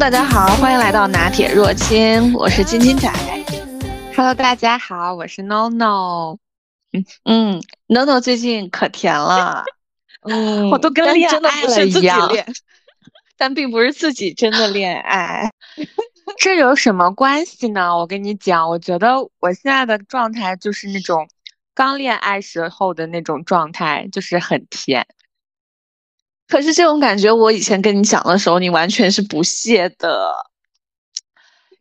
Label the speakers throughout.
Speaker 1: 大家好，欢迎来到拿铁若清，我是金金仔。
Speaker 2: Hello，大家好，我是 NoNo。
Speaker 1: 嗯嗯，NoNo 最近可甜了，
Speaker 2: 嗯，
Speaker 1: 我都跟恋
Speaker 2: 爱了一样，
Speaker 1: 但并不是自己真的恋爱。
Speaker 2: 这有什么关系呢？我跟你讲，我觉得我现在的状态就是那种刚恋爱时候的那种状态，就是很甜。
Speaker 1: 可是这种感觉，我以前跟你讲的时候，你完全是不屑的。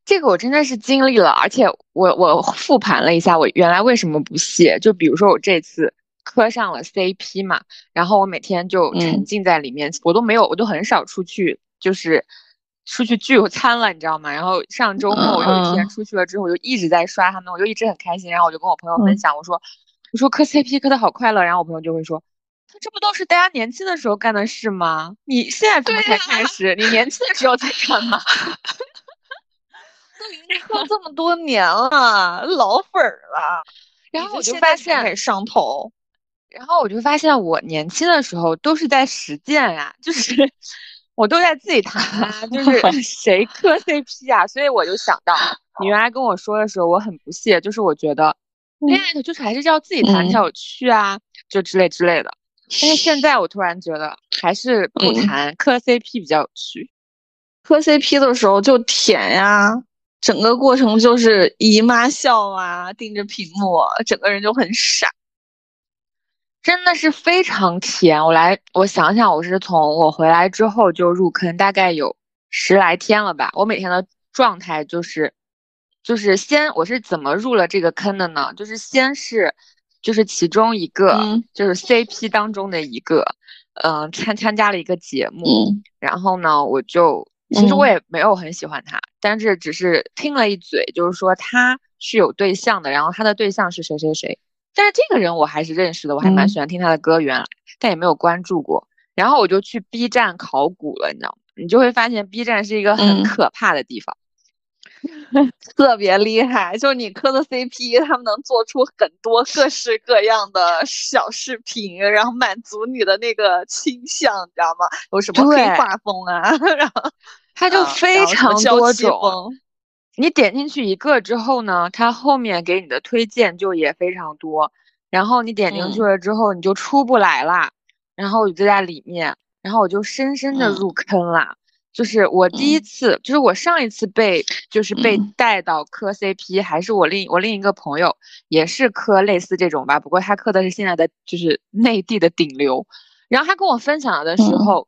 Speaker 2: 这个我真的是经历了，而且我我复盘了一下，我原来为什么不屑？就比如说我这次磕上了 CP 嘛，然后我每天就沉浸在里面，我都没有，我都很少出去，就是出去聚餐了，你知道吗？然后上周末我有一天出去了之后，我就一直在刷他们，我就一直很开心，然后我就跟我朋友分享，我说我说磕 CP 磕的好快乐，然后我朋友就会说。这不都是大家年轻的时候干的事吗？你现在怎么才开始？你年轻的时候在干嘛？
Speaker 1: 都已经磕这么多年了，老粉儿了。
Speaker 2: 然后我就发现
Speaker 1: 上头。
Speaker 2: 然后我就发现我年轻的时候都是在实践呀，就是我都在自己谈啊，就 是谁磕 CP 啊？所以我就想到你原来跟我说的时候，我很不屑，就是我觉得恋爱的就是还是要自己谈才有趣啊，就之类之类的。但是现在我突然觉得还是不谈磕 CP 比较有趣，
Speaker 1: 磕 CP 的时候就甜呀，整个过程就是姨妈笑啊，盯着屏幕，整个人就很傻，
Speaker 2: 真的是非常甜。我来，我想想，我是从我回来之后就入坑，大概有十来天了吧。我每天的状态就是，就是先我是怎么入了这个坑的呢？就是先是。就是其中一个，就是 CP 当中的一个，嗯，参参加了一个节目，然后呢，我就其实我也没有很喜欢他，但是只是听了一嘴，就是说他是有对象的，然后他的对象是谁谁谁，但是这个人我还是认识的，我还蛮喜欢听他的歌，原来但也没有关注过，然后我就去 B 站考古了，你知道吗？你就会发现 B 站是一个很可怕的地方。
Speaker 1: 特别厉害，就是你磕的 CP，他们能做出很多各式各样的小视频，然后满足你的那个倾向，你知道吗？有什么黑画风啊，然后
Speaker 2: 它就非常多种。你点进去一个之后呢，它后面给你的推荐就也非常多。然后你点进去了之后，你就出不来啦。然后我就在里面，然后我就深深的入坑了。就是我第一次，就是我上一次被就是被带到磕 CP，还是我另我另一个朋友也是磕类似这种吧，不过他磕的是现在的就是内地的顶流。然后他跟我分享的时候，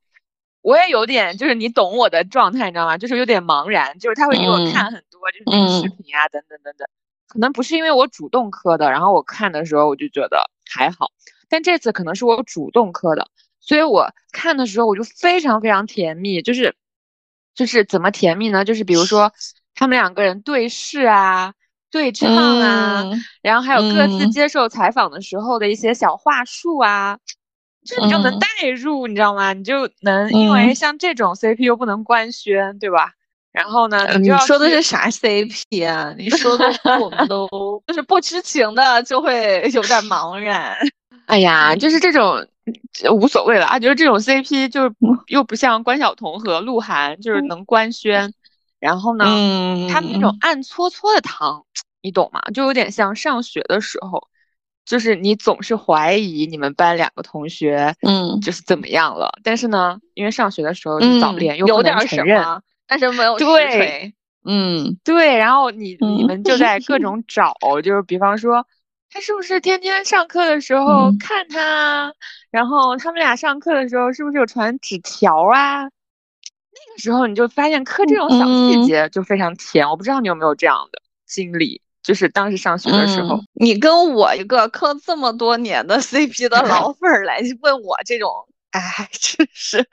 Speaker 2: 我也有点就是你懂我的状态，你知道吗？就是有点茫然，就是他会给我看很多就是那个视频啊，等等等等。可能不是因为我主动磕的，然后我看的时候我就觉得还好，但这次可能是我主动磕的，所以我看的时候我就非常非常甜蜜，就是。就是怎么甜蜜呢？就是比如说，他们两个人对视啊、对唱啊，然后还有各自接受采访的时候的一些小话术啊，就你就能代入，你知道吗？你就能因为像这种 CP 又不能官宣，对吧？然后呢，
Speaker 1: 你说的是啥 CP 啊？你说的我们都就 是不知情的，就会有点茫然。
Speaker 2: 哎呀，就是这种。无所谓了啊，就是这种 CP 就是又不像关晓彤和鹿晗，就是能官宣，然后呢，他们那种暗搓搓的糖，你懂吗？就有点像上学的时候，就是你总是怀疑你们班两个同学，嗯，就是怎么样了，但是呢，因为上学的时候早恋，又
Speaker 1: 有点承认，但是没有
Speaker 2: 对，嗯，对，然后你你们就在各种找，就是比方说。他是不是天天上课的时候看他？然后他们俩上课的时候是不是有传纸条啊？那个时候你就发现磕这种小细节就非常甜。我不知道你有没有这样的经历，就是当时上学的时候，
Speaker 1: 你跟我一个磕这么多年的 CP 的老 粉儿来问我这种，哎，真是。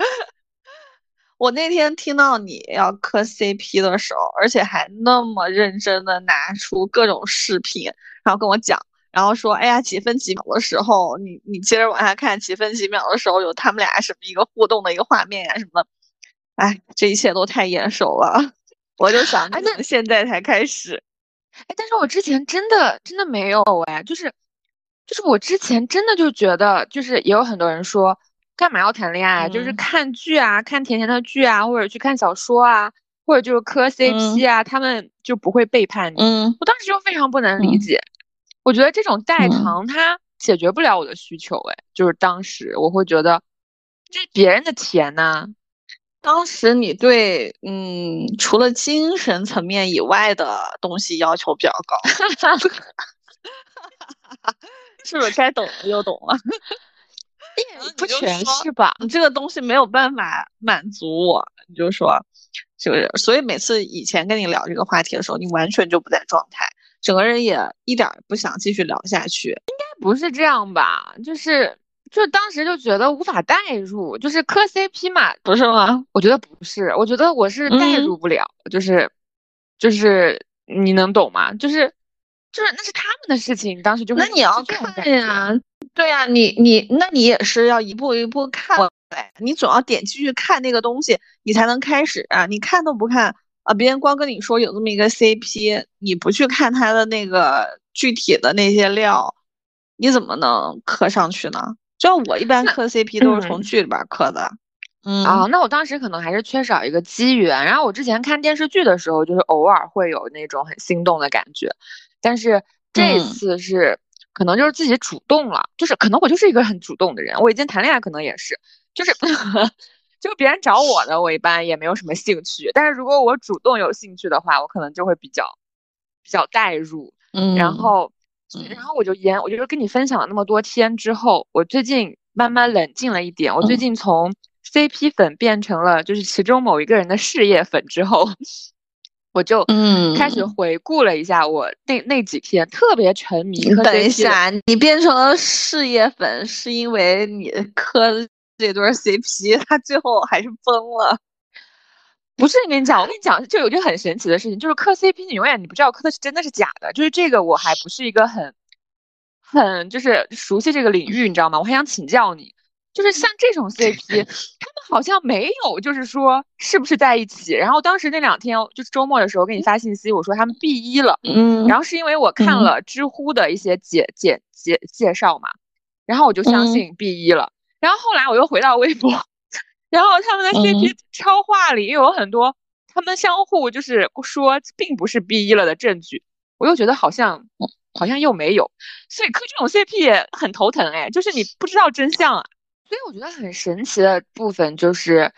Speaker 1: 我那天听到你要磕 CP 的时候，而且还那么认真的拿出各种视频，然后跟我讲。然后说，哎呀，几分几秒的时候，你你接着往下看，几分几秒的时候有他们俩什么一个互动的一个画面呀什么的，哎，这一切都太眼熟了，我就想，哎，那现在才开始，
Speaker 2: 哎，但是我之前真的真的没有哎，就是就是我之前真的就觉得，就是也有很多人说，干嘛要谈恋爱？就是看剧啊，看甜甜的剧啊，或者去看小说啊，或者就是磕 CP 啊，他们就不会背叛你。
Speaker 1: 嗯，
Speaker 2: 我当时就非常不能理解，我觉得这种代偿它解决不了我的需求。哎，就是当时我会觉得这是别人的钱呐。
Speaker 1: 当时你对嗯，除了精神层面以外的东西要求比较高，是不是该懂的就懂了？
Speaker 2: 不全是吧？
Speaker 1: 你这个东西没有办法满足我，你就说，是不是？所以每次以前跟你聊这个话题的时候，你完全就不在状态，整个人也一点不想继续聊下去。应
Speaker 2: 该不是这样吧？就是。就当时就觉得无法代入，就是磕 CP 嘛，
Speaker 1: 不是吗？
Speaker 2: 我觉得不是，我觉得我是代入不了，就是，就是你能懂吗？就是，就是那是他们的事情，当时就
Speaker 1: 那你要看呀，对呀，你你那你也是要一步一步看，对，你总要点进去看那个东西，你才能开始啊，你看都不看啊，别人光跟你说有这么一个 CP，你不去看他的那个具体的那些料，你怎么能磕上去呢？就我一般磕 CP 都是从剧里边磕的，嗯
Speaker 2: 啊，那我当时可能还是缺少一个机缘。然后我之前看电视剧的时候，就是偶尔会有那种很心动的感觉，但是这次是可能就是自己主动了，就是可能我就是一个很主动的人。我以前谈恋爱可能也是，就是 就别人找我的，我一般也没有什么兴趣。但是如果我主动有兴趣的话，我可能就会比较比较代入，嗯，然后。然后我就研，我就跟你分享了那么多天之后，我最近慢慢冷静了一点。我最近从 CP 粉变成了就是其中某一个人的事业粉之后，我就嗯开始回顾了一下我那那几天特别沉迷。
Speaker 1: 等一下，你变成了事业粉是因为你磕这对 CP，他最后还是崩了。
Speaker 2: 不是，你跟你讲，我跟你讲，就有一个很神奇的事情，就是磕 CP，你永远你不知道磕的是真的是假的。就是这个，我还不是一个很很就是熟悉这个领域，你知道吗？我还想请教你，就是像这种 CP，他们好像没有，就是说是不是在一起？然后当时那两天就是周末的时候给你发信息，我说他们 B 一了，嗯，然后是因为我看了知乎的一些介介介介绍嘛，然后我就相信 B 一了。然后后来我又回到微博。然后他们的 CP 超话里又有很多他们相互就是说并不是 B 一了的证据，我又觉得好像好像又没有，所以磕这种 CP 很头疼哎，就是你不知道真相啊。所以我觉得很神奇的部分就是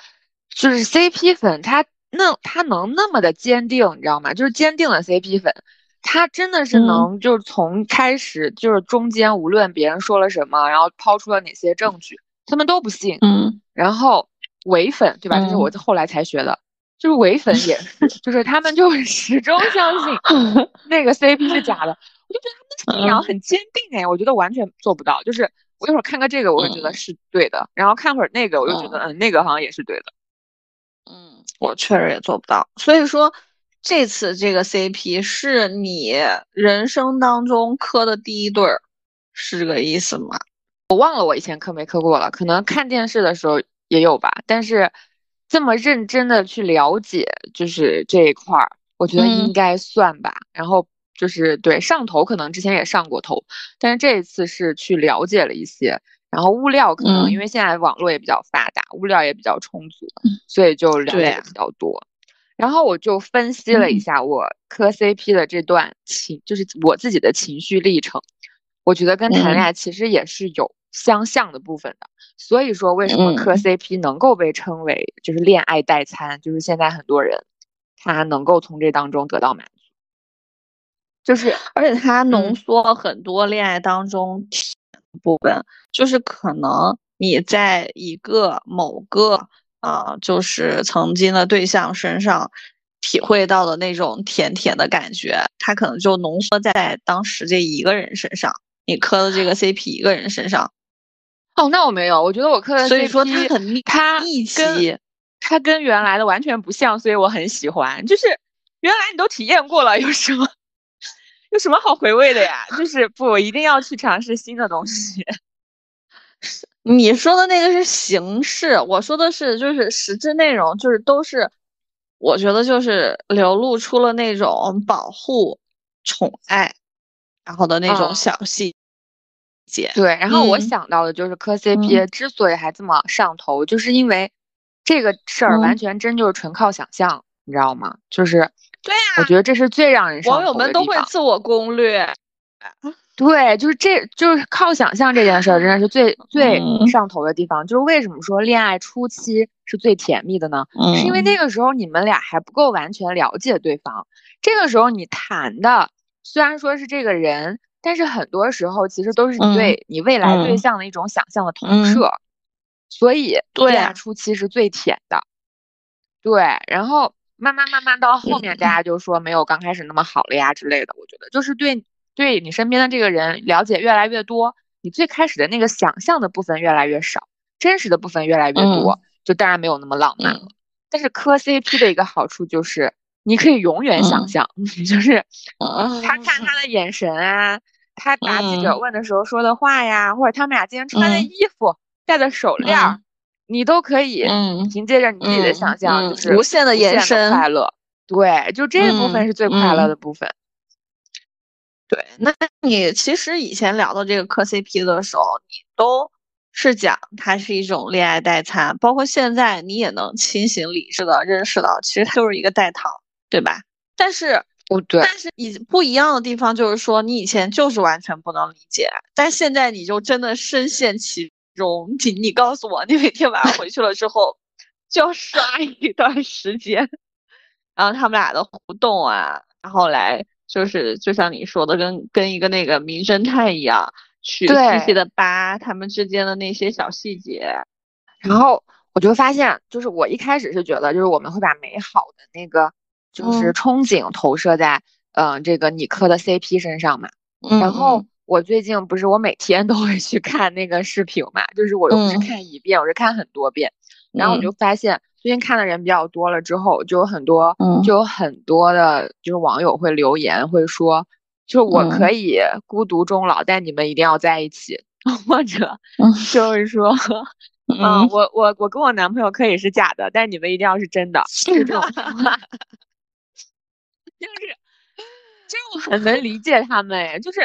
Speaker 2: 就是 CP 粉他那他能那么的坚定，你知道吗？就是坚定的 CP 粉，他真的是能就是从开始就是中间无论别人说了什么，然后抛出了哪些证据，他们都不信，嗯，然后。伪粉对吧？这是我后来才学的，就是伪粉也是，就是他们就始终相信 那个 CP 是假的。我就觉得他们的信仰很坚定哎，我觉得完全做不到。就是我一会儿看个这个，我就觉得是对的，然后看会儿那个，我就觉得嗯，那个好像也是对的。
Speaker 1: 嗯，我确实也做不到。所以说这次这个 CP 是你人生当中磕的第一对儿，是这个意思吗？
Speaker 2: 我忘了我以前磕没磕过了，可能看电视的时候。也有吧，但是这么认真的去了解，就是这一块儿，我觉得应该算吧。然后就是对上头，可能之前也上过头，但是这一次是去了解了一些，然后物料可能因为现在网络也比较发达，物料也比较充足，所以就了解比较多。然后我就分析了一下我磕 CP 的这段情，就是我自己的情绪历程，我觉得跟谈恋爱其实也是有相像的部分的。所以说，为什么磕 CP 能够被称为就是恋爱代餐？就是现在很多人他能够从这当中得到满足，就是
Speaker 1: 而且它浓缩了很多恋爱当中部分，就是可能你在一个某个啊，就是曾经的对象身上体会到的那种甜甜的感觉，它可能就浓缩在当时这一个人身上，你磕的这个 CP 一个人身上。
Speaker 2: 哦，那我没有，我觉得我磕的
Speaker 1: 所以说他很
Speaker 2: 他
Speaker 1: 一起，
Speaker 2: 他跟原来的完全不像，所以我很喜欢。就是原来你都体验过了，有什么有什么好回味的呀？就是不，我一定要去尝试新的东西。
Speaker 1: 你说的那个是形式，我说的是就是实质内容，就是都是我觉得就是流露出了那种保护、宠爱，然后的那种小细。
Speaker 2: 对，然后我想到的就是磕 CP 之所以还这么上头，就是因为这个事儿完全真就是纯靠想象，你知道吗？就是
Speaker 1: 对呀，
Speaker 2: 我觉得这是最让人
Speaker 1: 网友们都会自我攻略。
Speaker 2: 对，就是这就是靠想象这件事儿，真的是最最上头的地方。就是为什么说恋爱初期是最甜蜜的呢？是因为那个时候你们俩还不够完全了解对方。这个时候你谈的虽然说是这个人，但是很多时候其实都是你对你未来对象的一种想象的投射。所以恋爱初期是最甜的。对，然后慢慢慢慢到后面，大家就说没有刚开始那么好了呀之类的。我觉得就是对。对你身边的这个人了解越来越多，你最开始的那个想象的部分越来越少，真实的部分越来越多，就当然没有那么浪漫了。但是磕 CP 的一个好处就是你可以永远想象，就是他看他的眼神啊，他答记者问的时候说的话呀，或者他们俩今天穿的衣服、戴的手链，你都可以凭借着你自己的想象，就是
Speaker 1: 无限的延伸
Speaker 2: 快乐。对，就这部分是最快乐的。部分。
Speaker 1: 对，那你其实以前聊到这个磕 CP 的时候，你都是讲它是一种恋爱代餐，包括现在你也能清醒理智的认识到，其实它就是一个代糖，对吧？但是，
Speaker 2: 不对，
Speaker 1: 但是以不一样的地方就是说，你以前就是完全不能理解，但现在你就真的深陷其中。你你告诉我，你每天晚上回去了之后，就要刷一段时间，然后他们俩的互动啊，然后来。就是就像你说的，跟跟一个那个名侦探一样，去细细的扒他们之间的那些小细节。
Speaker 2: 然后我就发现，就是我一开始是觉得，就是我们会把美好的那个，就是憧憬投射在，嗯，这个你磕的 CP 身上嘛。然后我最近不是我每天都会去看那个视频嘛，就是我又不是看一遍，我是看很多遍。然后我就发现。最近看的人比较多了之后，就有很多，就有很多的，就是网友会留言，会说，就是我可以孤独终老，但你们一定要在一起，或者就是说，嗯，我我我跟我男朋友可以是假的，但你们一定要是真的，这种话，就是，就是我很能理解他们，就是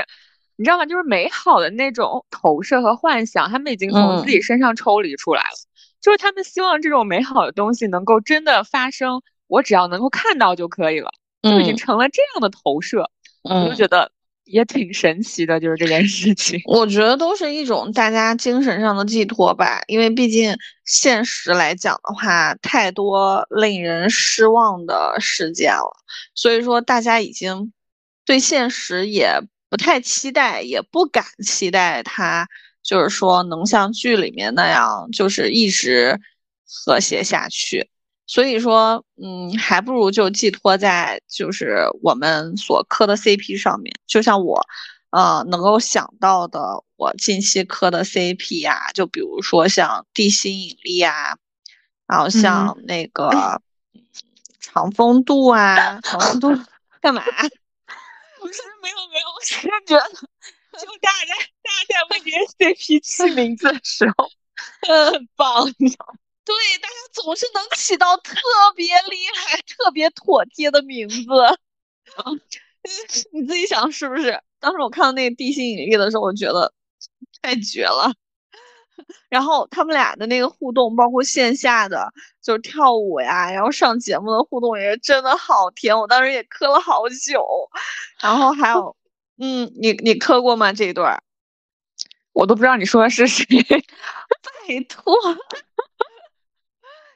Speaker 2: 你知道吗？就是美好的那种投射和幻想，他们已经从自己身上抽离出来了。就是他们希望这种美好的东西能够真的发生，我只要能够看到就可以了，就已经成了这样的投射，我就觉得也挺神奇的，就是这件事情。
Speaker 1: 我觉得都是一种大家精神上的寄托吧，因为毕竟现实来讲的话，太多令人失望的事件了，所以说大家已经对现实也不太期待，也不敢期待它。就是说，能像剧里面那样，就是一直和谐下去。所以说，嗯，还不如就寄托在就是我们所磕的 CP 上面。就像我，呃，能够想到的，我近期磕的 CP 呀，就比如说像地心引力啊，然后像那个长风渡啊，长风渡干嘛？
Speaker 2: 不是，没有没有，我是觉得。就大家大家在为这些 CP 起名字的时候，很棒，你知道吗？
Speaker 1: 对，大家总是能起到特别厉害、特别妥帖的名字。你自己想是不是？当时我看到那个地心引力的时候，我觉得太绝了。然后他们俩的那个互动，包括线下的就是跳舞呀，然后上节目的互动也真的好甜，我当时也磕了好久。然后还有。嗯，你你磕过吗？这一段，
Speaker 2: 我都不知道你说的是谁。
Speaker 1: 拜托，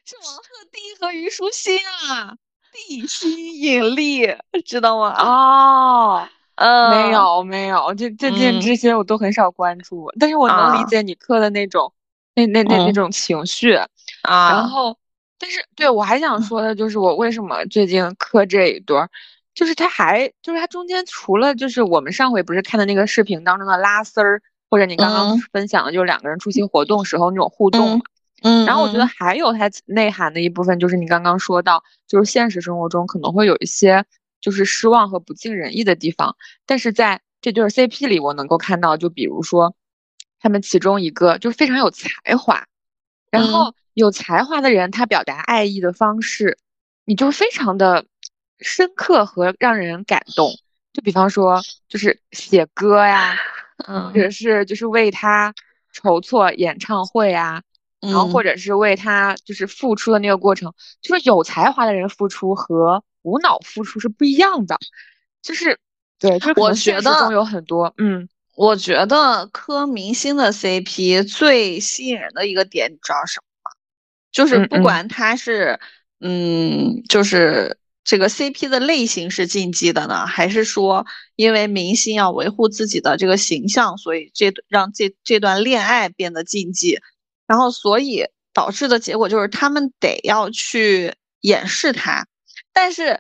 Speaker 1: 是王鹤棣和虞书欣啊，地心引力，知道吗？
Speaker 2: 哦，嗯，没有没有，这这件这些我都很少关注，但是我能理解你磕的那种那那那那种情绪。啊。然后，但是对我还想说的就是，我为什么最近磕这一对儿。就是他还就是他中间除了就是我们上回不是看的那个视频当中的拉丝儿，或者你刚刚分享的就是两个人出席活动时候那种互动，
Speaker 1: 嗯，
Speaker 2: 然后我觉得还有它内涵的一部分就是你刚刚说到，就是现实生活中可能会有一些就是失望和不尽人意的地方，但是在这对 CP 里我能够看到，就比如说他们其中一个就是非常有才华，然后有才华的人他表达爱意的方式，你就非常的。深刻和让人感动，就比方说，就是写歌呀，或者是就是为他筹措演唱会啊，然后或者是为他就是付出的那个过程，就是有才华的人付出和无脑付出是不一样的，就是对，就
Speaker 1: 我觉得
Speaker 2: 有很多，嗯，
Speaker 1: 我觉得磕明星的 CP 最吸引人的一个点，你知道什么吗？就是不管他是，嗯，就是这个 CP 的类型是禁忌的呢，还是说因为明星要维护自己的这个形象，所以这让这这段恋爱变得禁忌。然后，所以导致的结果就是他们得要去掩饰它，但是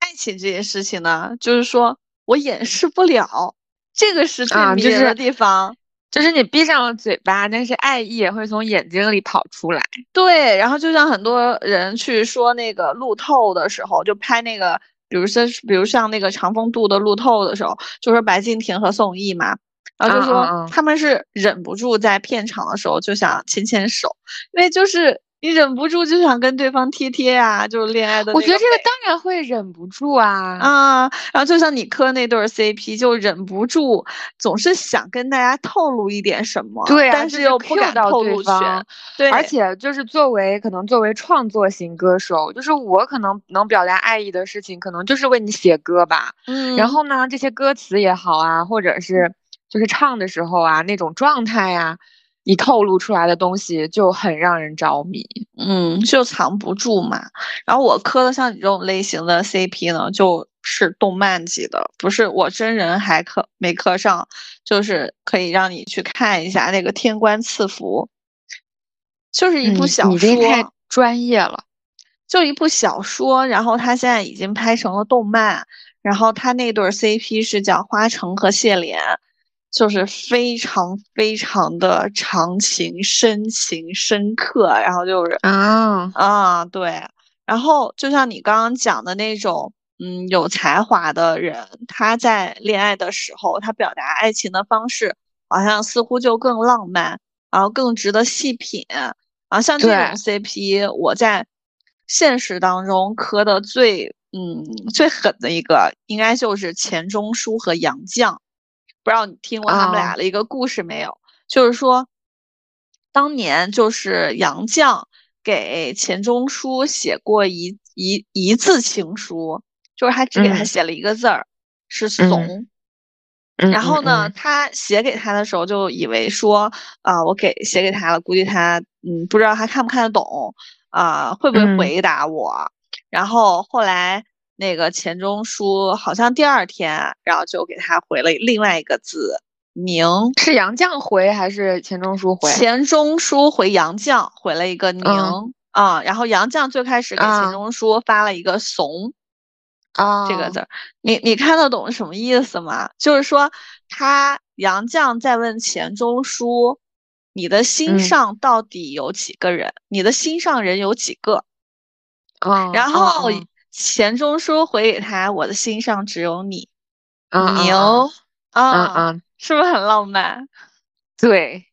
Speaker 1: 爱情这件事情呢，就是说我掩饰不了，这个是最迷人的地方，
Speaker 2: 就是你闭上了嘴巴，但是爱意也会从眼睛里跑出来。
Speaker 1: 对，然后就像很多人去说那个路透的时候，就拍那个，比如说，比如像那个长风渡的路透的时候，就说白敬亭和宋轶嘛。然后就说他们是忍不住在片场的时候就想牵牵手，因为就是你忍不住就想跟对方贴贴啊，就是恋爱的。
Speaker 2: 我觉得这个当然会忍不住啊
Speaker 1: 啊！然后就像你磕那对 CP，就忍不住总是想跟大家透露一点什么，
Speaker 2: 对，
Speaker 1: 但是又不敢透露全。对，
Speaker 2: 而且就是作为可能作为创作型歌手，就是我可能能表达爱意的事情，可能就是为你写歌吧。嗯，然后呢，这些歌词也好啊，或者是。就是唱的时候啊，那种状态呀，你透露出来的东西就很让人着迷，
Speaker 1: 嗯，就藏不住嘛。然后我磕的像你这种类型的 CP 呢，就是动漫级的，不是我真人还磕没磕上，就是可以让你去看一下那个《天官赐福》，就是一部小说。
Speaker 2: 你太专业了，
Speaker 1: 就一部小说，然后它现在已经拍成了动漫，然后他那对 CP 是叫花城和谢莲。就是非常非常的长情、深情、深刻，然后就是
Speaker 2: 啊
Speaker 1: 啊，对，然后就像你刚刚讲的那种，嗯，有才华的人，他在恋爱的时候，他表达爱情的方式，好像似乎就更浪漫，然后更值得细品。然后，像这种 CP，我在现实当中磕的最，嗯，最狠的一个，应该就是钱钟书和杨绛。不知道你听过他们俩的一个故事没有？就是说，当年就是杨绛给钱钟书写过一一一字情书，就是他只给他写了一个字儿，是怂。然后呢，他写给他的时候就以为说，啊，我给写给他了，估计他嗯不知道他看不看得懂，啊会不会回答我？然后后来。那个钱钟书好像第二天，然后就给他回了另外一个字“宁”，
Speaker 2: 是杨绛回还是钱钟书回？
Speaker 1: 钱钟书回杨绛回了一个“宁”啊，然后杨绛最开始给钱钟书发了一个“怂”啊这个字，你你看得懂什么意思吗？就是说他杨绛在问钱钟书：“你的心上到底有几个人？你的心上人有几个？”
Speaker 2: 啊，
Speaker 1: 然后。钱钟书回给他：“我的心上只有你。”
Speaker 2: 牛
Speaker 1: 啊啊，是不是很浪漫？
Speaker 2: 对，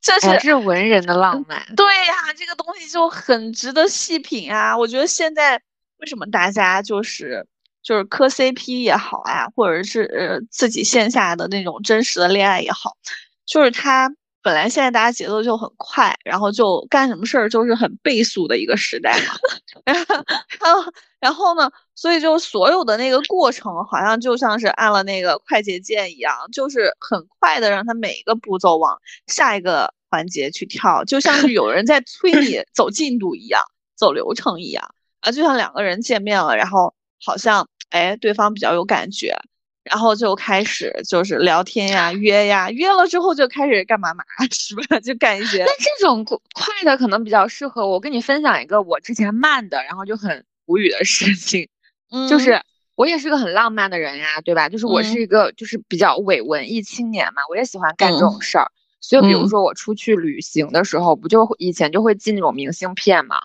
Speaker 1: 这是
Speaker 2: 是文人的浪漫。
Speaker 1: 对呀，这个东西就很值得细品啊！我觉得现在为什么大家就是就是磕 CP 也好啊，或者是呃自己线下的那种真实的恋爱也好，就是他。本来现在大家节奏就很快，然后就干什么事儿就是很倍速的一个时代，然后然后呢，所以就所有的那个过程好像就像是按了那个快捷键一样，就是很快的让他每一个步骤往下一个环节去跳，就像是有人在催你走进度一样，走流程一样啊，就像两个人见面了，然后好像哎对方比较有感觉。然后就开始就是聊天呀，约呀，约了之后就开始干嘛嘛，是吧？就干一些。
Speaker 2: 那这种快的可能比较适合我。跟你分享一个我之前慢的，然后就很无语的事情，就是我也是个很浪漫的人呀，对吧？就是我是一个就是比较伪文艺青年嘛，我也喜欢干这种事儿。所以比如说我出去旅行的时候，不就以前就会寄那种明信片嘛。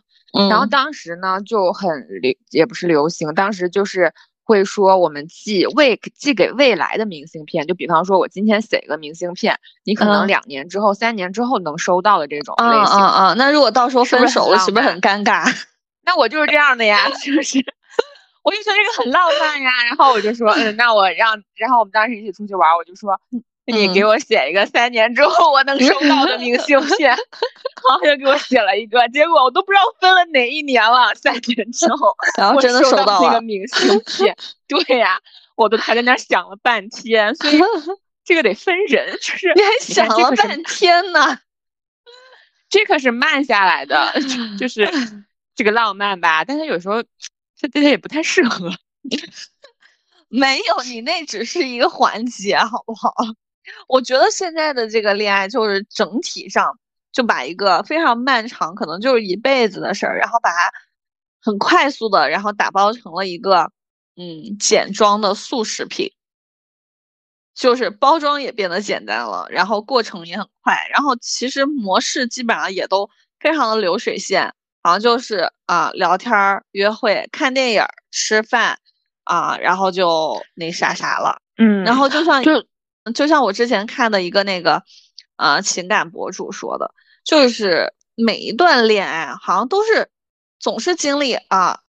Speaker 2: 然后当时呢就很流，也不是流行，当时就是。会说我们寄未寄给未来的明信片，就比方说我今天写一个明信片，你可能两年之后、三年之后能收到的这种类型。
Speaker 1: 嗯嗯那如果到时候分手了，是不是很尴尬？
Speaker 2: 那我就是这样的呀，是不是，我就觉得这个很浪漫呀。然后我就说，嗯，那我让，然后我们当时一起出去玩，我就说，你给我写一个三年之后我能收到的明信 片，然后就给我写了一个，结果我都不知道分了哪一年了。三年之后，
Speaker 1: 然后真的
Speaker 2: 收
Speaker 1: 到
Speaker 2: 那个明信片，对呀，我都还在那想了半天，所以这个得分人，就是
Speaker 1: 你还想了半天呢，
Speaker 2: 这可是慢下来的，就是这个浪漫吧，但是有时候这对他也不太适合。
Speaker 1: 没有，你那只是一个环节，好不好？我觉得现在的这个恋爱就是整体上就把一个非常漫长，可能就是一辈子的事儿，然后把它很快速的，然后打包成了一个嗯简装的速食品，就是包装也变得简单了，然后过程也很快，然后其实模式基本上也都非常的流水线，好像就是啊聊天、约会、看电影、吃饭啊，然后就那啥啥了，
Speaker 2: 嗯，
Speaker 1: 然后就像就。就像我之前看的一个那个，呃，情感博主说的，就是每一段恋爱好像都是总是经历啊，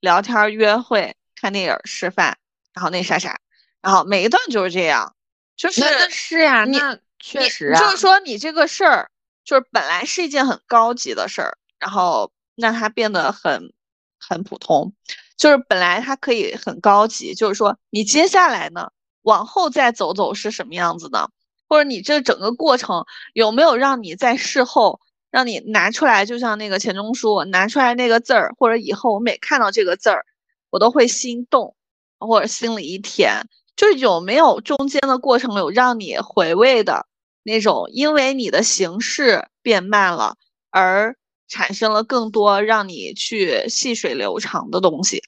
Speaker 1: 聊天、约会、看电影、吃饭，然后那啥啥，然后每一段就是这样，就是
Speaker 2: 是呀，那确实啊，
Speaker 1: 就是说你这个事儿，就是本来是一件很高级的事儿，然后让它变得很很普通，就是本来它可以很高级，就是说你接下来呢？往后再走走是什么样子的？或者你这整个过程有没有让你在事后让你拿出来？就像那个钱钟书拿出来那个字儿，或者以后我每看到这个字儿，我都会心动，或者心里一甜。就有没有中间的过程有让你回味的那种？因为你的形式变慢了，而产生了更多让你去细水流长的东西，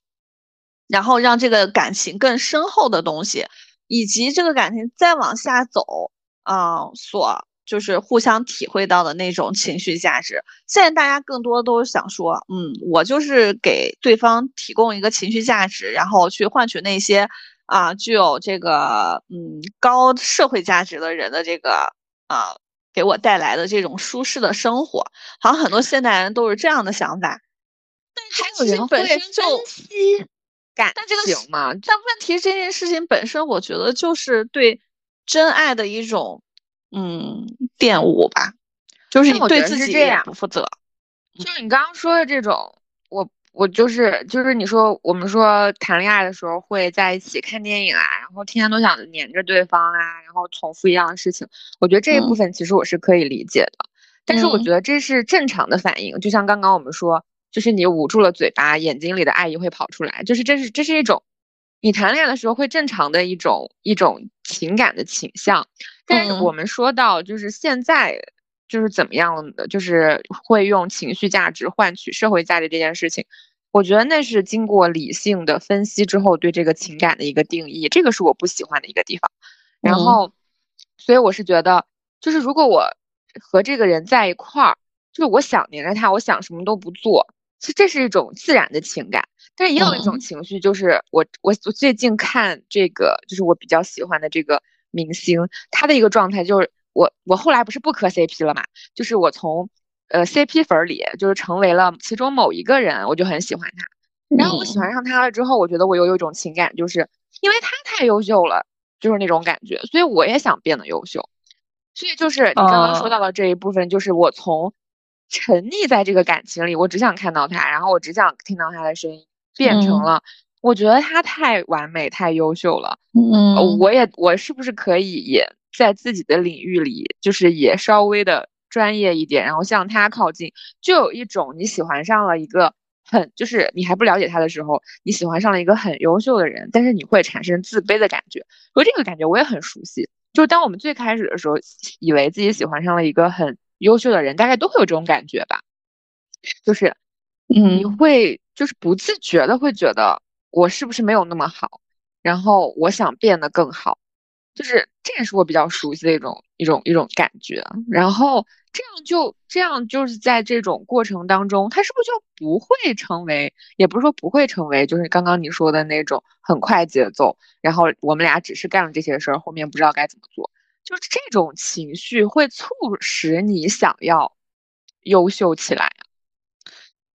Speaker 1: 然后让这个感情更深厚的东西。以及这个感情再往下走，啊，所就是互相体会到的那种情绪价值。现在大家更多都是想说，嗯，我就是给对方提供一个情绪价值，然后去换取那些啊具有这个嗯高社会价值的人的这个啊给我带来的这种舒适的生活。好像很多现代人都是这样的想法，
Speaker 2: 但还有人本身就。感
Speaker 1: 但这个？但问题这件事情本身，我觉得就是对真爱的一种嗯玷污吧，就是你对自己也不负责。
Speaker 2: 就是你刚刚说的这种，我我就是就是你说我们说谈恋爱的时候会在一起看电影啊，然后天天都想黏着对方啊，然后重复一样的事情。我觉得这一部分其实我是可以理解的，但是我觉得这是正常的反应。就像刚刚我们说。就是你捂住了嘴巴，眼睛里的爱意会跑出来。就是这是这是一种你谈恋爱的时候会正常的一种一种情感的倾向。但是我们说到就是现在就是怎么样的，就是会用情绪价值换取社会价值这件事情，我觉得那是经过理性的分析之后对这个情感的一个定义，这个是我不喜欢的一个地方。然后，所以我是觉得，就是如果我和这个人在一块儿，就是我想黏着他，我想什么都不做。其实这是一种自然的情感，但是也有一种情绪，就是我我我最近看这个，就是我比较喜欢的这个明星，他的一个状态就是我我后来不是不磕 CP 了嘛，就是我从呃 CP 粉里就是成为了其中某一个人，我就很喜欢他，然后我喜欢上他了之后，我觉得我又有一种情感，就是因为他太优秀了，就是那种感觉，所以我也想变得优秀，所以就是你刚刚说到的这一部分，就是我从。沉溺在这个感情里，我只想看到他，然后我只想听到他的声音，变成了我觉得他太完美、太优秀了。嗯，我也我是不是可以也在自己的领域里，就是也稍微的专业一点，然后向他靠近？就有一种你喜欢上了一个很，就是你还不了解他的时候，你喜欢上了一个很优秀的人，但是你会产生自卑的感觉。说这个感觉我也很熟悉，就是当我们最开始的时候，以为自己喜欢上了一个很。优秀的人大概都会有这种感觉吧，就是，嗯，你会就是不自觉的会觉得我是不是没有那么好，然后我想变得更好，就是这也是我比较熟悉的一种一种一种感觉。然后这样就这样就是在这种过程当中，他是不是就不会成为，也不是说不会成为，就是刚刚你说的那种很快节奏，然后我们俩只是干了这些事儿，后面不知道该怎么做。就是这种情绪会促使你想要优秀起来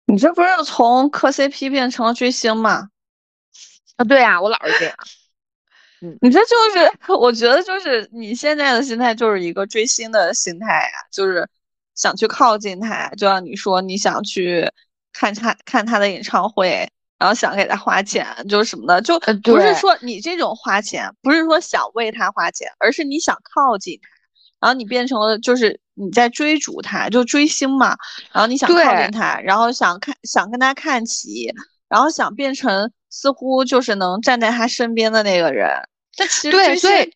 Speaker 1: 你这不是从磕 CP 变成了追星吗？
Speaker 2: 啊，对呀，我老是这样。嗯，
Speaker 1: 你这就是我觉得就是你现在的心态就是一个追星的心态呀，就是想去靠近他，就像你说你想去看他看他的演唱会。然后想给他花钱，就是什么的，就不是说你这种花钱，不是说想为他花钱，而是你想靠近他，然后你变成了就是你在追逐他，就追星嘛。然后你想靠近他，然后想看想跟他看齐，然后想变成似乎就是能站在他身边的那个人。但其实
Speaker 2: 对，所以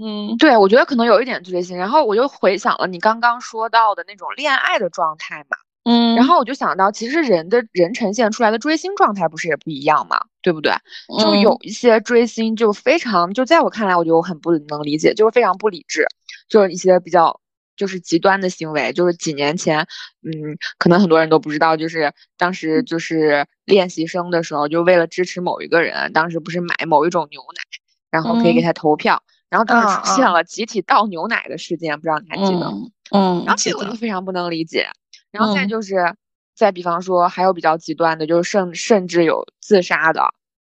Speaker 1: 嗯，
Speaker 2: 对我觉得可能有一点追星。然后我就回想了你刚刚说到的那种恋爱的状态嘛。
Speaker 1: 嗯，
Speaker 2: 然后我就想到，其实人的人呈现出来的追星状态不是也不一样嘛，对不对？就有一些追星就非常，就在我看来，我就很不能理解，就是非常不理智，就是一些比较就是极端的行为。就是几年前，嗯，可能很多人都不知道，就是当时就是练习生的时候，就为了支持某一个人，当时不是买某一种牛奶，然后可以给他投票，然后当时出现了集体倒牛奶的事件，不知道你还记得吗？
Speaker 1: 嗯，
Speaker 2: 然后这个我就非常不能理解。然后再就是，再比方说，还有比较极端的，就是甚甚至有自杀的，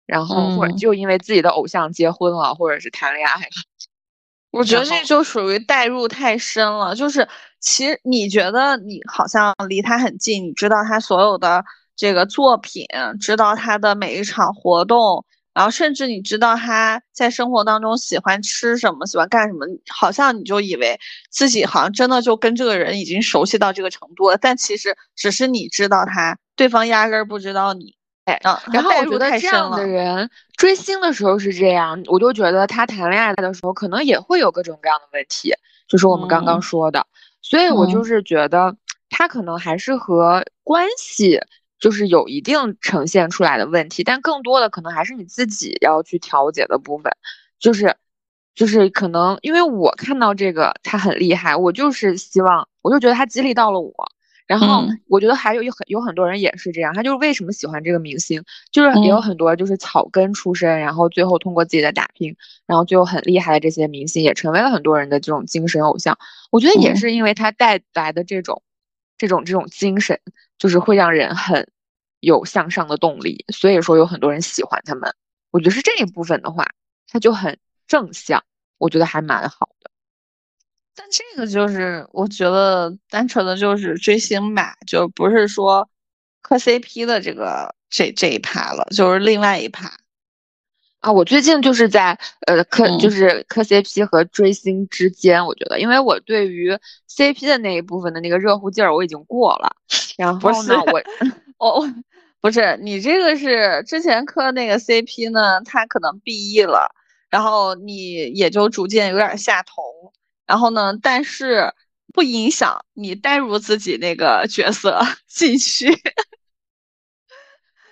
Speaker 2: 然后或者就因为自己的偶像结婚了，或者是谈恋爱了。
Speaker 1: 我觉得这就属于代入太深了。就是其实你觉得你好像离他很近，你知道他所有的这个作品，知道他的每一场活动。然后甚至你知道他在生活当中喜欢吃什么，喜欢干什么，好像你就以为自己好像真的就跟这个人已经熟悉到这个程度了。但其实只是你知道他，对方压根儿不知道你。
Speaker 2: 哎，然后我觉得这样的人追星的时候是这样，我就觉得他谈恋爱的时候可能也会有各种各样的问题，就是我们刚刚说的。所以我就是觉得他可能还是和关系。就是有一定呈现出来的问题，但更多的可能还是你自己要去调节的部分。就是，就是可能因为我看到这个他很厉害，我就是希望，我就觉得他激励到了我。然后我觉得还有有很有很多人也是这样，他就是为什么喜欢这个明星，就是也有很多就是草根出身，然后最后通过自己的打拼，然后最后很厉害的这些明星也成为了很多人的这种精神偶像。我觉得也是因为他带来的这种。这种这种精神就是会让人很有向上的动力，所以说有很多人喜欢他们。我觉得是这一部分的话，他就很正向，我觉得还蛮好的。
Speaker 1: 但这个就是我觉得单纯的就是追星吧，就不是说磕 CP 的这个这这一趴了，就是另外一趴。
Speaker 2: 啊，我最近就是在呃磕，就是磕 CP 和追星之间，我觉得，因为我对于 CP 的那一部分的那个热乎劲儿我已经过了。然后呢，我
Speaker 1: 我 不是你这个是之前磕那个 CP 呢，他可能 BE 了，然后你也就逐渐有点下头。然后呢，但是不影响你带入自己那个角色 进去。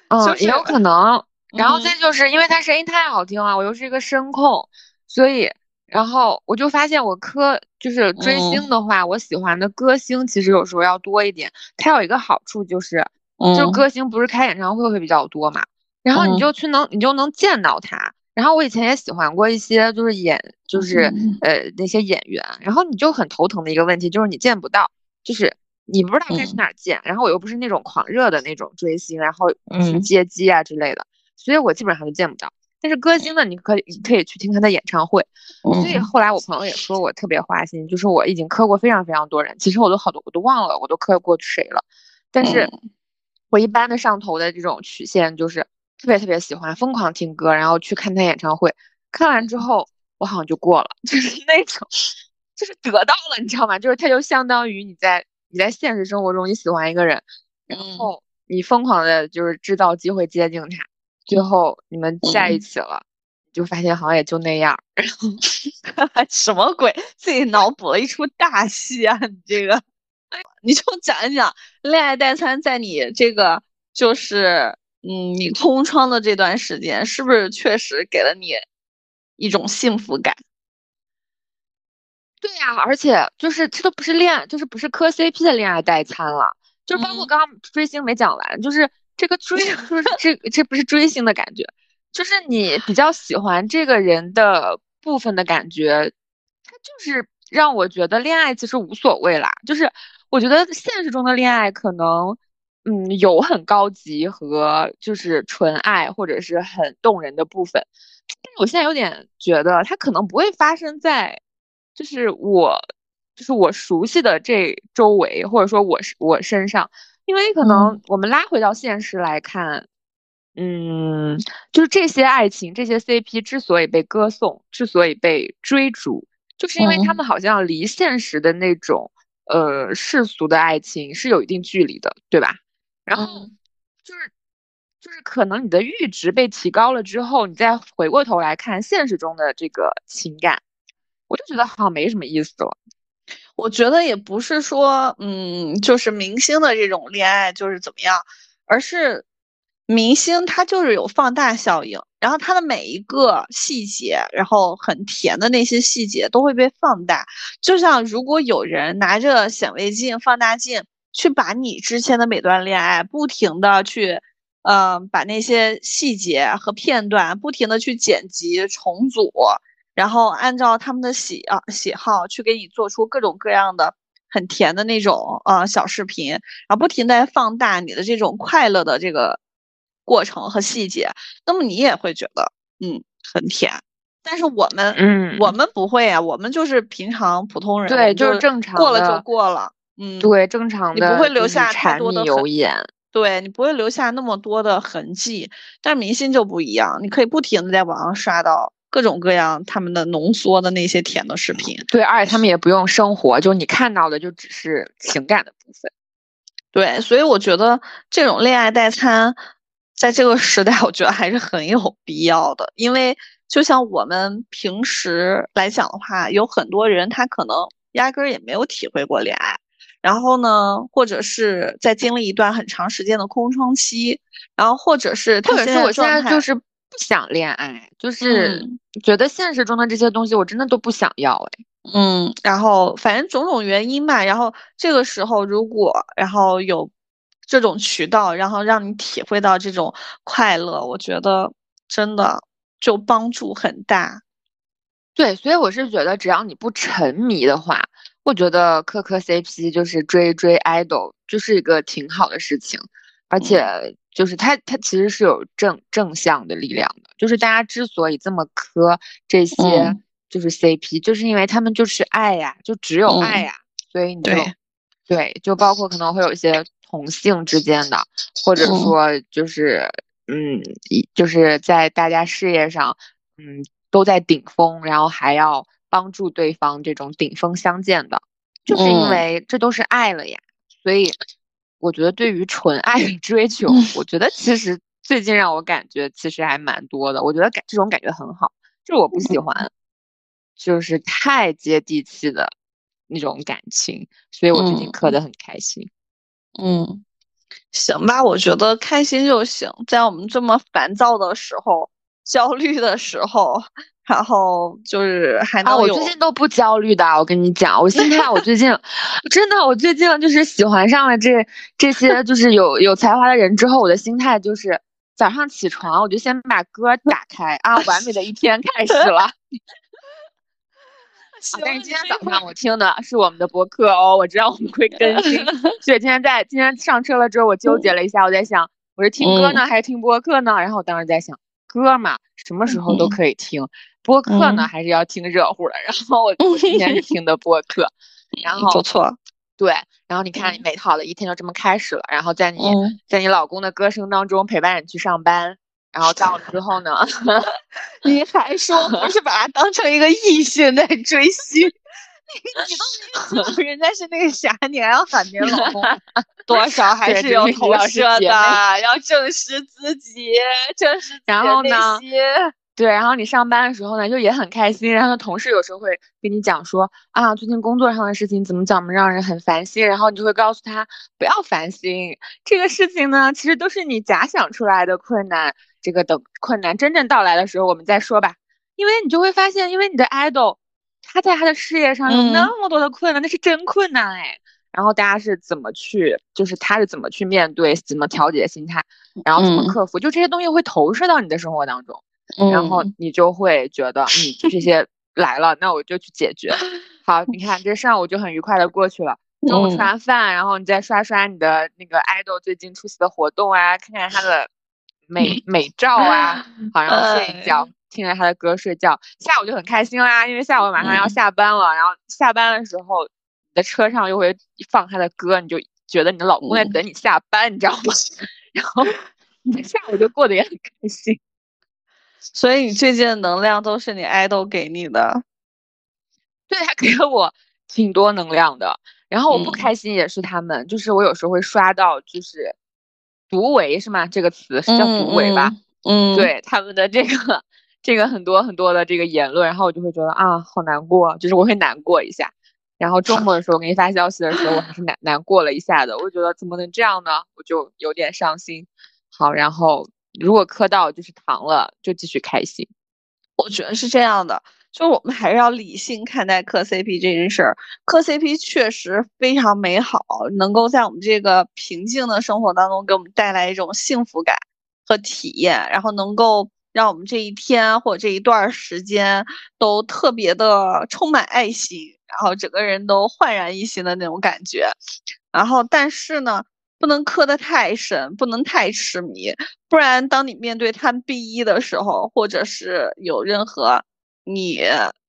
Speaker 2: 嗯，也有可能。然后再就是因为他声音太好听了，我又是一个声控，所以然后我就发现我磕就是追星的话，我喜欢的歌星其实有时候要多一点。他有一个好处就是，就歌星不是开演唱会会比较多嘛，然后你就去能你就能见到他。然后我以前也喜欢过一些就是演就是呃那些演员，然后你就很头疼的一个问题就是你见不到，就是你不知道该去哪儿见。然后我又不是那种狂热的那种追星，然后去接机啊之类的。所以我基本上就见不到，但是歌星呢，你可以可以去听他的演唱会。所以后来我朋友也说我特别花心，就是我已经磕过非常非常多人，其实我都好多我都忘了我都磕过谁了。但是我一般的上头的这种曲线就是特别特别喜欢疯狂听歌，然后去看他演唱会。看完之后我好像就过了，就是那种就是得到了，你知道吗？就是他就相当于你在你在现实生活中你喜欢一个人，然后你疯狂的就是制造机会接近他。最后你们在一起了，就发现好像也就那样。然 后
Speaker 1: 什么鬼？自己脑补了一出大戏啊！你这个，你就讲一讲恋爱代餐，在你这个就是嗯，你空窗的这段时间，是不是确实给了你一种幸福感？
Speaker 2: 对呀，而且就是这都不是恋，就是不是磕 CP 的恋爱代餐了，就是包括刚刚追星没讲完，就是。这个追 就是这这不是追星的感觉，就是你比较喜欢这个人的部分的感觉，他就是让我觉得恋爱其实无所谓啦。就是我觉得现实中的恋爱可能，嗯，有很高级和就是纯爱或者是很动人的部分，但是我现在有点觉得它可能不会发生在，就是我，就是我熟悉的这周围，或者说我是我身上，因为可能我们拉回到现实来看，嗯，就是这些爱情，这些 CP 之所以被歌颂，之所以被追逐，就是因为他们好像离现实的那种呃世俗的爱情是有一定距离的，对吧？然后就是就是可能你的阈值被提高了之后，你再回过头来看现实中的这个情感，我就觉得好像没什么意思了。
Speaker 1: 我觉得也不是说，嗯，就是明星的这种恋爱就是怎么样，而是明星他就是有放大效应，然后他的每一个细节，然后很甜的那些细节都会被放大。就像如果有人拿着显微镜、放大镜。去把你之前的每段恋爱不停的去，嗯，把那些细节和片段不停的去剪辑重组，然后按照他们的喜啊喜好去给你做出各种各样的很甜的那种呃小视频，然后不停的放大你的这种快乐的这个过程和细节，那么你也会觉得嗯很甜。但是我们
Speaker 2: 嗯
Speaker 1: 我们不会啊，我们就是平常普通人，
Speaker 2: 对，
Speaker 1: 就
Speaker 2: 是正常
Speaker 1: 过了就过了。嗯，
Speaker 2: 对，正常
Speaker 1: 的，你不会留下
Speaker 2: 太
Speaker 1: 多的
Speaker 2: 油盐，
Speaker 1: 对你不会留下那么多的痕迹。但是明星就不一样，你可以不停的在网上刷到各种各样他们的浓缩的那些甜的视频。
Speaker 2: 对，而且他们也不用生活，就你看到的就只是情感的部分。
Speaker 1: 对，所以我觉得这种恋爱代餐，在这个时代，我觉得还是很有必要的。因为就像我们平时来讲的话，有很多人他可能压根儿也没有体会过恋爱。然后呢，或者是在经历一段很长时间的空窗期，然后或者是，
Speaker 2: 或者是我现在就是不想恋爱，就是觉得现实中的这些东西我真的都不想要哎，
Speaker 1: 嗯，然后反正种种原因吧，然后这个时候如果然后有这种渠道，然后让你体会到这种快乐，我觉得真的就帮助很大。
Speaker 2: 对，所以我是觉得只要你不沉迷的话。我觉得磕磕 CP 就是追追 idol，就是一个挺好的事情，而且就是它它其实是有正正向的力量的。就是大家之所以这么磕这些就是 CP，就是因为他们就是爱呀，就只有爱呀，所以你就对，就包括可能会有一些同性之间的，或者说就是嗯，就是在大家事业上嗯都在顶峰，然后还要。帮助对方这种顶峰相见的，就是因为这都是爱了呀。所以我觉得对于纯爱的追求，我觉得其实最近让我感觉其实还蛮多的。我觉得感这种感觉很好，就是我不喜欢，就是太接地气的那种感情。所以我最近磕的很开心。
Speaker 1: 嗯，行吧，我觉得开心就行。在我们这么烦躁的时候、焦虑的时候。然后就是还能
Speaker 2: 我最近都不焦虑的，我跟你讲，我心态我最近 真的，我最近就是喜欢上了这这些就是有有才华的人之后，我的心态就是早上起床我就先把歌打开啊，完美的一天开始了。但是今天早上我听的是我们的博客哦，我知道我们会更新，所以今天在今天上车了之后，我纠结了一下，我在想我是听歌呢还是听播客呢？然后我当时在想歌嘛，什么时候都可以听。播客呢，还是要听热乎的。然后我今天是听的播客，然后
Speaker 1: 不错，
Speaker 2: 对。然后你看，你美好的一天就这么开始了。然后在你在你老公的歌声当中陪伴你去上班，然后到了之后呢
Speaker 1: 你还说不是把他当成一个异性在追星？你你都人家是那个啥，你还要喊别人老公？多少还是有投射的，要正视自己，正视自己的内心。
Speaker 2: 对，然后你上班的时候呢，就也很开心。然后同事有时候会跟你讲说啊，最近工作上的事情怎么怎么让人很烦心。然后你就会告诉他不要烦心，这个事情呢，其实都是你假想出来的困难。这个等困难真正到来的时候，我们再说吧。因为你就会发现，因为你的 idol 他在他的事业上有那么多的困难，那是真困难哎。然后大家是怎么去，就是他是怎么去面对，怎么调节心态，然后怎么克服，就这些东西会投射到你的生活当中。然后你就会觉得，嗯，这些 来了，那我就去解决。好，你看这上午就很愉快的过去了。中午吃完饭，然后你再刷刷你的那个爱豆最近出席的活动啊，看看他的美 美照啊，好，然后睡一觉，听着他的歌睡觉。下午就很开心啦，因为下午马上要下班了，然后下班的时候，你的车上又会放他的歌，你就觉得你的老公在等你下班，你知道吗？然后你下午就过得也很开心。
Speaker 1: 所以你最近的能量都是你爱豆给你的。
Speaker 2: 对他给了我挺多能量的，然后我不开心也是他们，就是我有时候会刷到，就是毒唯是吗？这个词是叫毒唯吧？
Speaker 1: 嗯，
Speaker 2: 对他们的这个这个很多很多的这个言论，然后我就会觉得啊，好难过，就是我会难过一下。然后周末的时候给你发消息的时候，我还是难难过了一下的，我觉得怎么能这样呢？我就有点伤心。好，然后如果磕到就是糖了，就继续开心。
Speaker 1: 我觉得是这样的。就我们还是要理性看待磕 CP 这件事儿，磕 CP 确实非常美好，能够在我们这个平静的生活当中给我们带来一种幸福感和体验，然后能够让我们这一天或者这一段时间都特别的充满爱心，然后整个人都焕然一新的那种感觉。然后，但是呢，不能磕得太深，不能太痴迷，不然当你面对他们 B 一的时候，或者是有任何。你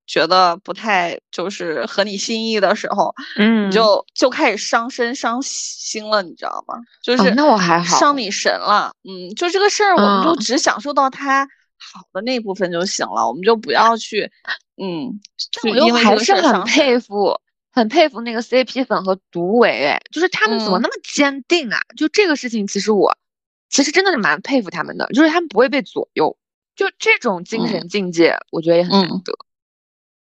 Speaker 1: 觉得不太就是合你心意的时候，
Speaker 2: 嗯，
Speaker 1: 你就就开始伤身伤心了，你知道吗？就是
Speaker 2: 那我还好，
Speaker 1: 伤你神了。嗯，就这个事儿，我们就只享受到他好的那部分就行了，我们就不要去，嗯，
Speaker 2: 我又还是很佩服，很佩服那个 CP 粉和毒唯，哎，就是他们怎么那么坚定啊？就这个事情，其实我其实真的是蛮佩服他们的，就是他们不会被左右。就这种精神境界，我觉得也很难得。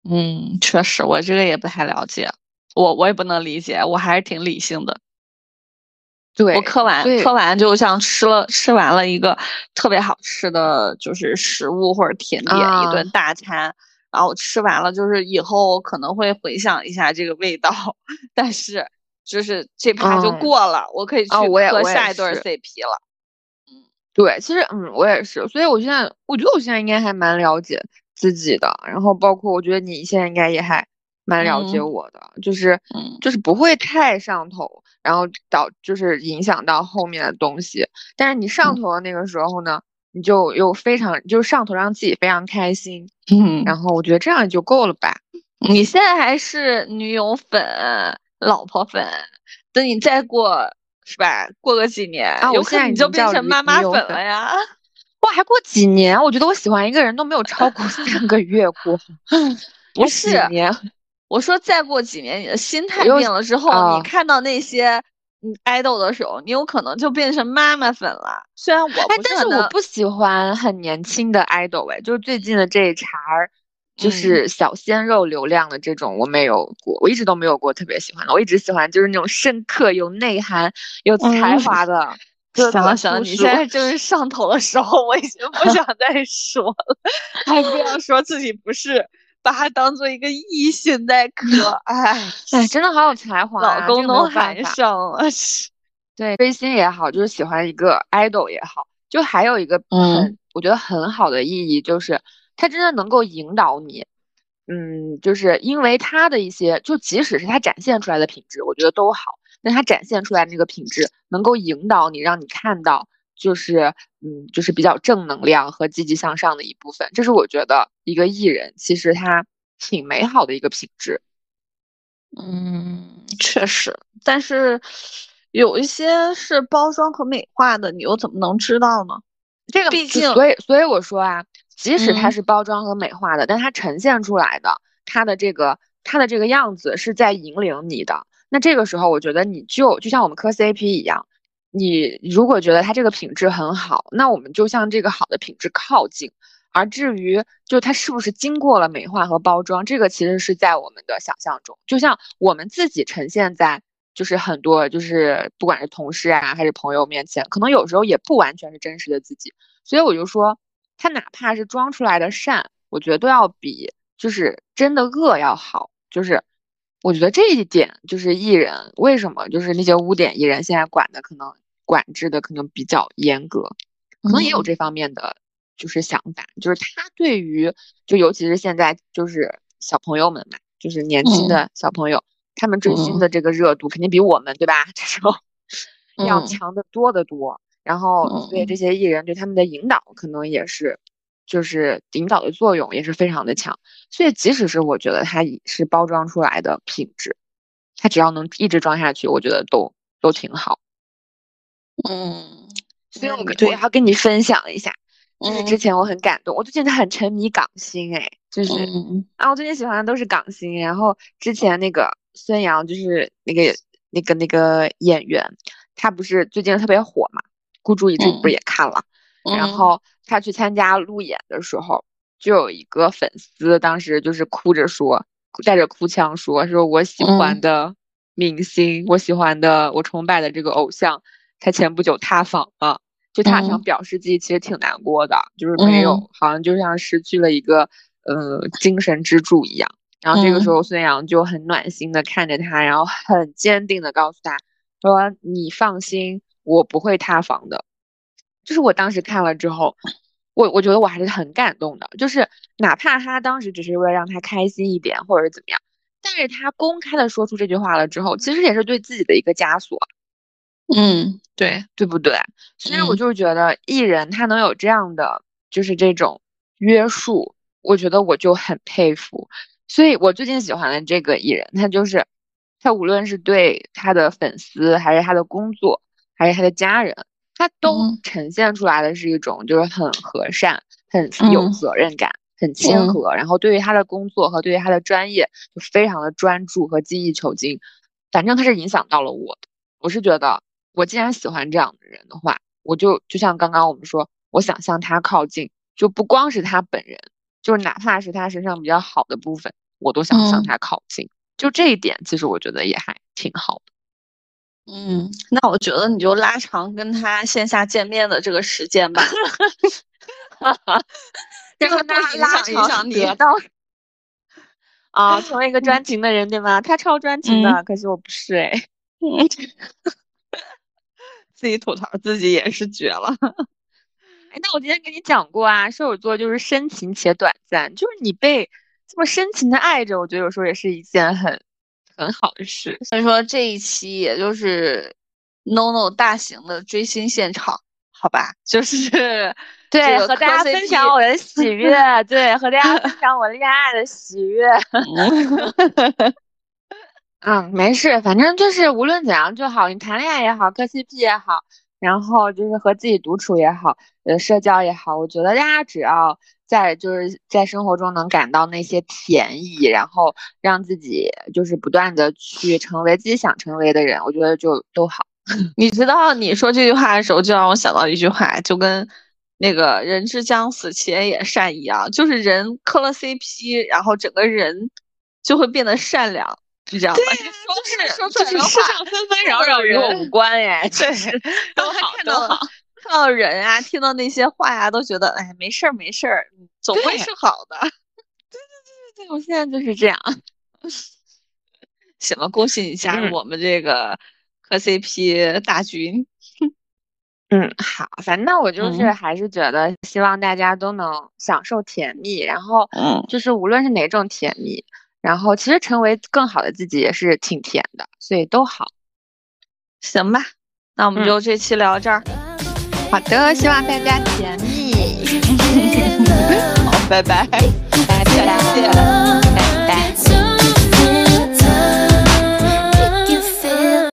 Speaker 1: 嗯，确实，我这个也不太了解，我我也不能理解，我还是挺理性的。
Speaker 2: 对
Speaker 1: 我嗑完嗑完，就像吃了吃完了一个特别好吃的就是食物或者甜点一顿大餐，然后吃完了，就是以后可能会回想一下这个味道，但是就是这趴就过了，我可以去喝下一对 CP 了。
Speaker 2: 嗯对，其实嗯，我也是，所以我现在我觉得我现在应该还蛮了解自己的，然后包括我觉得你现在应该也还蛮了解我的，就是就是不会太上头，然后导就是影响到后面的东西。但是你上头的那个时候呢，你就又非常就是上头，让自己非常开心，
Speaker 1: 嗯，
Speaker 2: 然后我觉得这样就够了吧。
Speaker 1: 你现在还是女友粉、老婆粉，等你再过。是吧？过个几年
Speaker 2: 啊，我现在
Speaker 1: 你就变成妈妈粉了呀！
Speaker 2: 哇，还过几年？我觉得我喜欢一个人都没有超过三个月过。
Speaker 1: 不是，我说再过几年，你的心态变了之后，你看到那些嗯爱豆的时候，你有可能就变成妈妈粉了。虽然我哎，
Speaker 2: 但是我不喜欢很年轻的爱豆哎，就是最近的这一茬儿。就是小鲜肉流量的这种我没有过，我一直都没有过特别喜欢的。我一直喜欢就是那种深刻、有内涵、有才华的。
Speaker 1: 想了想，你现在正是上头的时候，我已经不想再说了，还不要说自己不是把他当做一个异性在磕。哎
Speaker 2: 哎，真的好有才华，
Speaker 1: 老公都喊上了。
Speaker 2: 对，追星也好，就是喜欢一个 idol 也好，就还有一个很我觉得很好的意义就是。他真的能够引导你，嗯，就是因为他的一些，就即使是他展现出来的品质，我觉得都好。但他展现出来那个品质，能够引导你，让你看到，就是，嗯，就是比较正能量和积极向上的一部分。这是我觉得一个艺人其实他挺美好的一个品质。
Speaker 1: 嗯，确实，但是有一些是包装和美化的，你又怎么能知道呢？
Speaker 2: 这个
Speaker 1: 毕竟，
Speaker 2: 所以，所以我说啊。即使它是包装和美化的，但它呈现出来的，它的这个它的这个样子是在引领你的。那这个时候，我觉得你就就像我们磕 CP 一样，你如果觉得它这个品质很好，那我们就向这个好的品质靠近。而至于就它是不是经过了美化和包装，这个其实是在我们的想象中。就像我们自己呈现在就是很多就是不管是同事啊还是朋友面前，可能有时候也不完全是真实的自己。所以我就说。他哪怕是装出来的善，我觉得都要比就是真的恶要好。就是我觉得这一点，就是艺人为什么就是那些污点艺人现在管的可能管制的可能比较严格，可能也有这方面的就是想法。就是他对于就尤其是现在就是小朋友们嘛，就是年轻的小朋友，他们追星的这个热度肯定比我们对吧？这时候要强的多得多。然后，所以这些艺人对他们的引导可能也是，就是引导的作用也是非常的强。所以，即使是我觉得它是包装出来的品质，它只要能一直装下去，我觉得都都挺好。
Speaker 1: 嗯，
Speaker 2: 所以我我要跟你分享一下，就是之前我很感动，我最近很沉迷港星，哎，就是啊，我最近喜欢的都是港星。然后之前那个孙杨，就是那个那个那个演员，他不是最近特别火嘛？孤注一掷不是也看了？然后他去参加路演的时候，就有一个粉丝当时就是哭着说，带着哭腔说：“说我喜欢的明星，我喜欢的，我崇拜的这个偶像。”他前不久塌房了，就他想表示自己其实挺难过的，就是没有，好像就像失去了一个呃精神支柱一样。然后这个时候孙杨就很暖心的看着他，然后很坚定的告诉他说：“你放心，我不会塌房的。”就是我当时看了之后，我我觉得我还是很感动的，就是哪怕他当时只是为了让他开心一点，或者是怎么样，但是他公开的说出这句话了之后，其实也是对自己的一个枷锁。
Speaker 1: 嗯，对，
Speaker 2: 对不对？所以我就是觉得艺人他能有这样的，就是这种约束，我觉得我就很佩服。所以我最近喜欢的这个艺人，他就是他无论是对他的粉丝，还是他的工作，还是他的家人，他都呈现出来的是一种就是很和善、很有责任感、很谦和，然后对于他的工作和对于他的专业就非常的专注和精益求精。反正他是影响到了我的，我是觉得。我既然喜欢这样的人的话，我就就像刚刚我们说，我想向他靠近，就不光是他本人，就是哪怕是他身上比较好的部分，我都想向他靠近。就这一点，其实我觉得也还挺好
Speaker 1: 的。嗯，那我觉得你就拉长跟他线下见面的这个时间吧，
Speaker 2: 让他拉长你到啊，成为一个专情的人，对吗？他超专情的，可惜我不是哎。
Speaker 1: 自己吐槽自己也是绝了，
Speaker 2: 哎，那我今天跟你讲过啊，射手座就是深情且短暂，就是你被这么深情的爱着，我觉得有时候也是一件很很好的事。
Speaker 1: 所以说这一期也就是 NONO 大型的追星现场，好吧？就是
Speaker 2: 对和大家分享我的喜 悦，对和大家分享我恋爱的喜悦。嗯，没事，反正就是无论怎样就好。你谈恋爱也好，磕 CP 也好，然后就是和自己独处也好，呃，社交也好，我觉得大家只要在就是在生活中能感到那些甜意，然后让自己就是不断的去成为自己想成为的人，我觉得就都好。
Speaker 1: 你知道你说这句话的时候，就让我想到一句话，就跟那个人之将死，其言也善一样，就是人磕了 CP，然后整个人就会变得善良。是这样吧？
Speaker 2: 就是
Speaker 1: 说出来的话，世上纷纷扰扰与我无关哎，确实都好都好。看到人啊，听到那些话呀，都觉得哎，没事儿没事儿，总会是好的。对
Speaker 2: 对对对对，我现在就是这样。
Speaker 1: 行了，恭喜你加入我们这个磕 CP 大军。
Speaker 2: 嗯，好，反正我就是还是觉得，希望大家都能享受甜蜜，然后嗯，就是无论是哪种甜蜜。然后其实成为更好的自己也是挺甜的，所以都好，
Speaker 1: 行吧？那我们就这期聊这儿。
Speaker 2: 好的，希望大家甜蜜。
Speaker 1: 好，拜拜，
Speaker 2: 拜拜，谢谢。